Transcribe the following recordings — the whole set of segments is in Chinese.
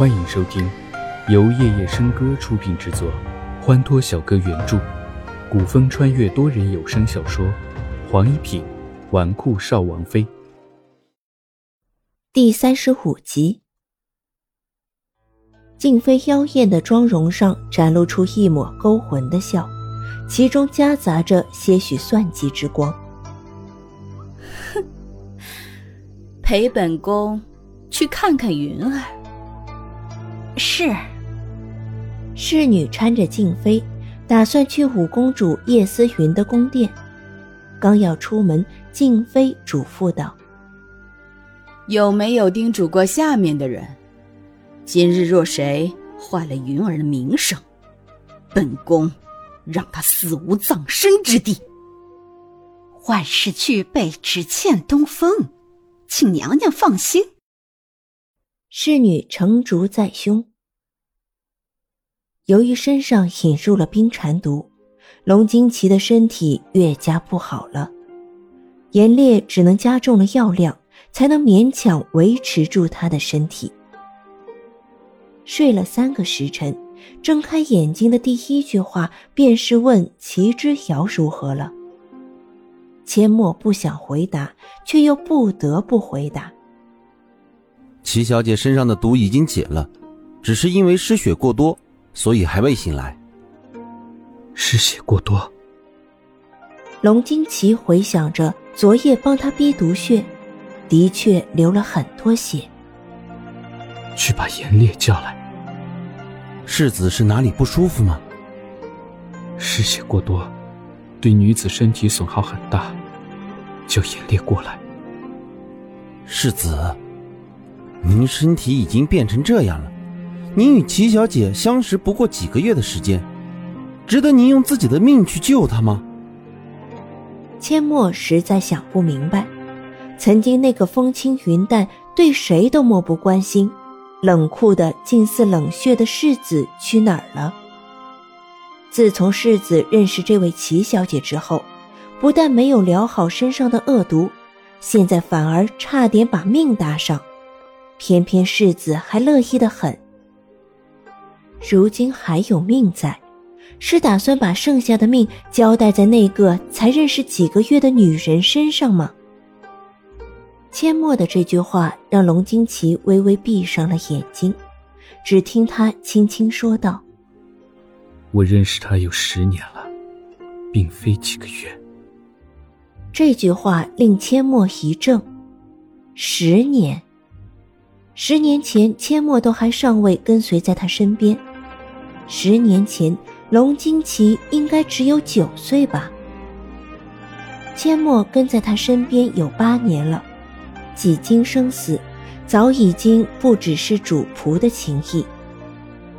欢迎收听由夜夜笙歌出品制作，欢脱小哥原著，古风穿越多人有声小说《黄一品纨绔少王妃》第三十五集。静妃妖艳的妆容上展露出一抹勾魂的笑，其中夹杂着些许算计之光。哼，陪本宫去看看云儿。是，侍女搀着静妃，打算去五公主叶思云的宫殿。刚要出门，静妃嘱咐道：“有没有叮嘱过下面的人？今日若谁坏了云儿的名声，本宫让他死无葬身之地。”万事俱备，只欠东风，请娘娘放心。侍女成竹在胸。由于身上引入了冰蝉毒，龙金奇的身体越加不好了。严烈只能加重了药量，才能勉强维持住他的身体。睡了三个时辰，睁开眼睛的第一句话便是问齐之遥如何了。阡陌不想回答，却又不得不回答。齐小姐身上的毒已经解了，只是因为失血过多，所以还未醒来。失血过多。龙金奇回想着昨夜帮他逼毒血，的确流了很多血。去把严烈叫来。世子是哪里不舒服吗？失血过多，对女子身体损耗很大，叫严烈过来。世子。您身体已经变成这样了，您与齐小姐相识不过几个月的时间，值得您用自己的命去救她吗？阡陌实在想不明白，曾经那个风轻云淡、对谁都漠不关心、冷酷的近似冷血的世子去哪儿了？自从世子认识这位齐小姐之后，不但没有疗好身上的恶毒，现在反而差点把命搭上。偏偏世子还乐意的很。如今还有命在，是打算把剩下的命交代在那个才认识几个月的女人身上吗？阡陌的这句话让龙金奇微微闭上了眼睛，只听他轻轻说道：“我认识他有十年了，并非几个月。”这句话令阡陌一怔，十年。十年前，阡陌都还尚未跟随在他身边。十年前，龙金奇应该只有九岁吧。阡陌跟在他身边有八年了，几经生死，早已经不只是主仆的情谊，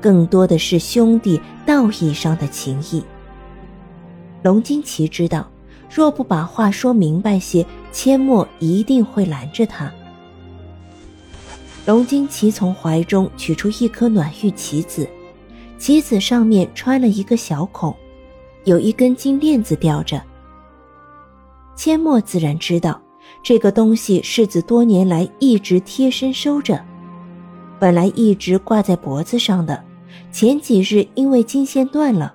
更多的是兄弟道义上的情谊。龙金奇知道，若不把话说明白些，阡陌一定会拦着他。龙金奇从怀中取出一颗暖玉棋子，棋子上面穿了一个小孔，有一根金链子吊着。阡陌自然知道，这个东西世子多年来一直贴身收着，本来一直挂在脖子上的，前几日因为金线断了，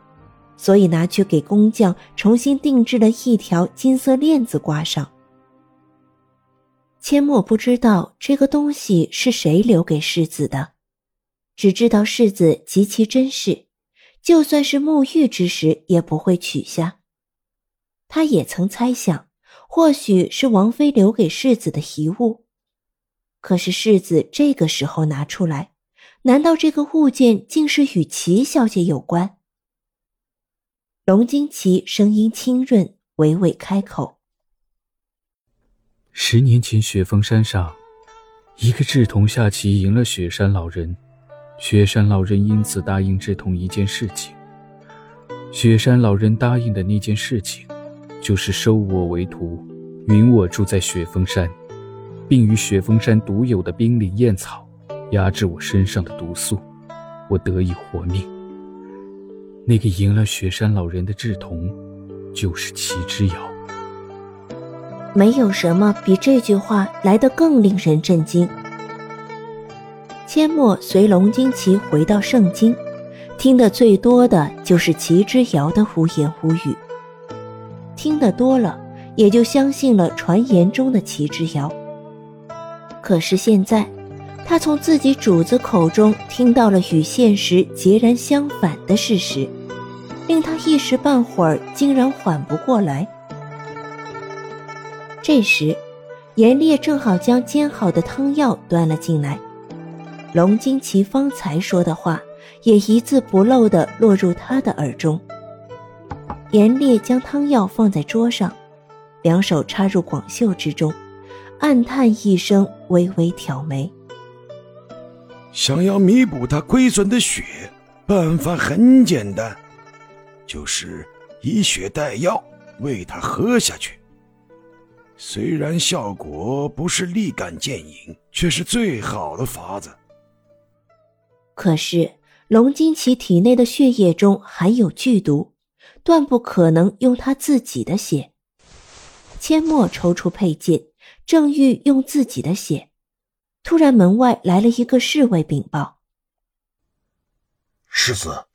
所以拿去给工匠重新定制了一条金色链子挂上。阡陌不知道这个东西是谁留给世子的，只知道世子极其珍视，就算是沐浴之时也不会取下。他也曾猜想，或许是王妃留给世子的遗物，可是世子这个时候拿出来，难道这个物件竟是与齐小姐有关？龙金奇声音清润，娓娓开口。十年前，雪峰山上，一个志同下棋赢了雪山老人，雪山老人因此答应志同一件事情。雪山老人答应的那件事情，就是收我为徒，允我住在雪峰山，并与雪峰山独有的冰灵燕草压制我身上的毒素，我得以活命。那个赢了雪山老人的志同，就是齐之遥。没有什么比这句话来得更令人震惊。阡陌随龙金奇回到盛京，听得最多的就是齐之遥的胡言胡语。听得多了，也就相信了传言中的齐之遥。可是现在，他从自己主子口中听到了与现实截然相反的事实，令他一时半会儿竟然缓不过来。这时，严烈正好将煎好的汤药端了进来，龙金奇方才说的话也一字不漏地落入他的耳中。严烈将汤药放在桌上，两手插入广袖之中，暗叹一声，微微挑眉。想要弥补他亏损的血，办法很简单，就是以血代药，喂他喝下去。虽然效果不是立竿见影，却是最好的法子。可是龙金奇体内的血液中含有剧毒。断不可能用他自己的血。阡陌抽出佩剑，正欲用自己的血，突然门外来了一个侍卫禀报：“世子，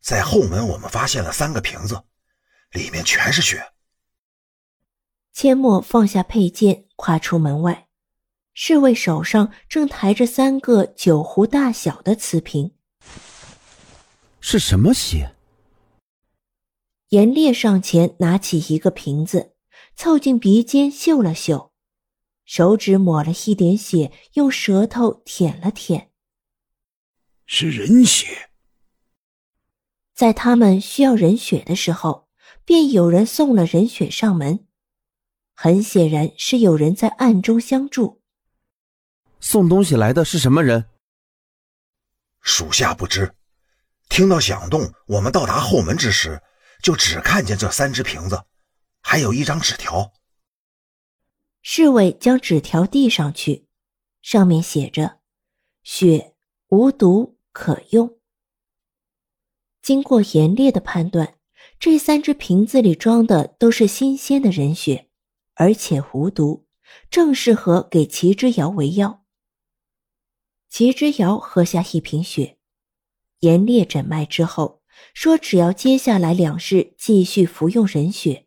在后门我们发现了三个瓶子，里面全是血。”阡陌放下佩剑，跨出门外，侍卫手上正抬着三个酒壶大小的瓷瓶，是什么血？严烈上前拿起一个瓶子，凑近鼻尖嗅了嗅，手指抹了一点血，用舌头舔了舔。是人血。在他们需要人血的时候，便有人送了人血上门。很显然是有人在暗中相助。送东西来的是什么人？属下不知。听到响动，我们到达后门之时。就只看见这三只瓶子，还有一张纸条。侍卫将纸条递上去，上面写着：“血无毒，可用。”经过严烈的判断，这三只瓶子里装的都是新鲜的人血，而且无毒，正适合给齐之遥为药。齐之遥喝下一瓶血，严烈诊脉之后。说：“只要接下来两日继续服用人血，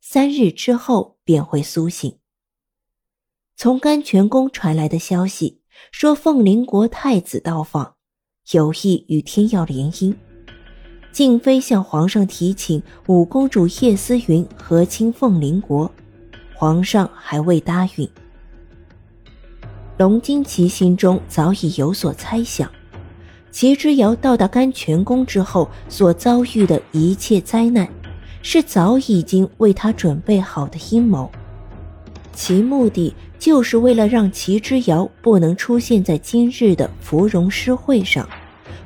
三日之后便会苏醒。”从甘泉宫传来的消息说，凤灵国太子到访，有意与天耀联姻。静妃向皇上提请五公主叶思云和亲凤灵国，皇上还未答应。龙金奇心中早已有所猜想。齐之遥到达甘泉宫之后所遭遇的一切灾难，是早已经为他准备好的阴谋，其目的就是为了让齐之遥不能出现在今日的芙蓉诗会上，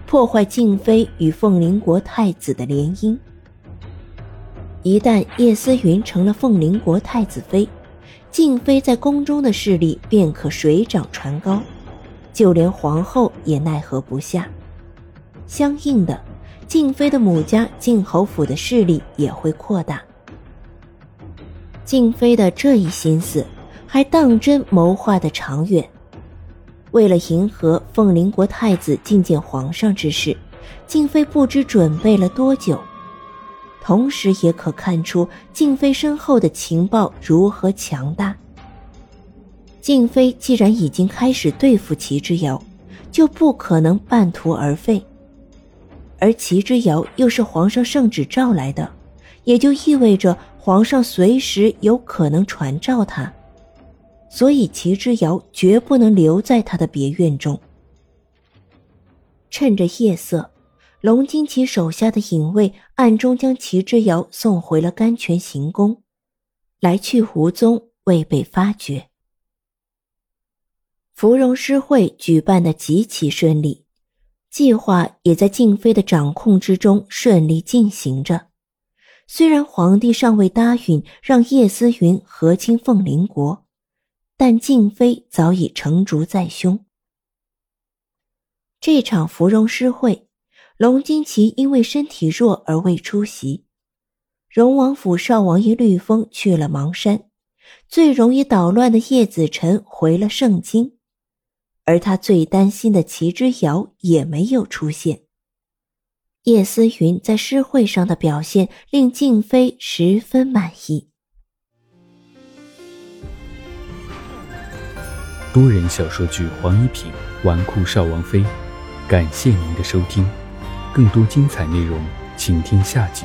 破坏静妃与凤麟国太子的联姻。一旦叶思云成了凤麟国太子妃，静妃在宫中的势力便可水涨船高。就连皇后也奈何不下，相应的，静妃的母家静侯府的势力也会扩大。静妃的这一心思，还当真谋划的长远。为了迎合凤灵国太子觐见皇上之事，静妃不知准备了多久，同时也可看出静妃身后的情报如何强大。静妃既然已经开始对付齐之遥，就不可能半途而废。而齐之遥又是皇上圣旨召来的，也就意味着皇上随时有可能传召他，所以齐之遥绝不能留在他的别院中。趁着夜色，龙金奇手下的隐卫暗中将齐之遥送回了甘泉行宫，来去无踪，未被发觉。芙蓉诗会举办的极其顺利，计划也在静妃的掌控之中顺利进行着。虽然皇帝尚未答应让叶思云和亲凤灵国，但静妃早已成竹在胸。这场芙蓉诗会，龙金奇因为身体弱而未出席。荣王府少王爷绿风去了邙山，最容易捣乱的叶子辰回了盛京。而他最担心的齐之遥也没有出现。叶思云在诗会上的表现令静妃十分满意。多人小说剧《黄一品纨绔少王妃》，感谢您的收听，更多精彩内容，请听下集。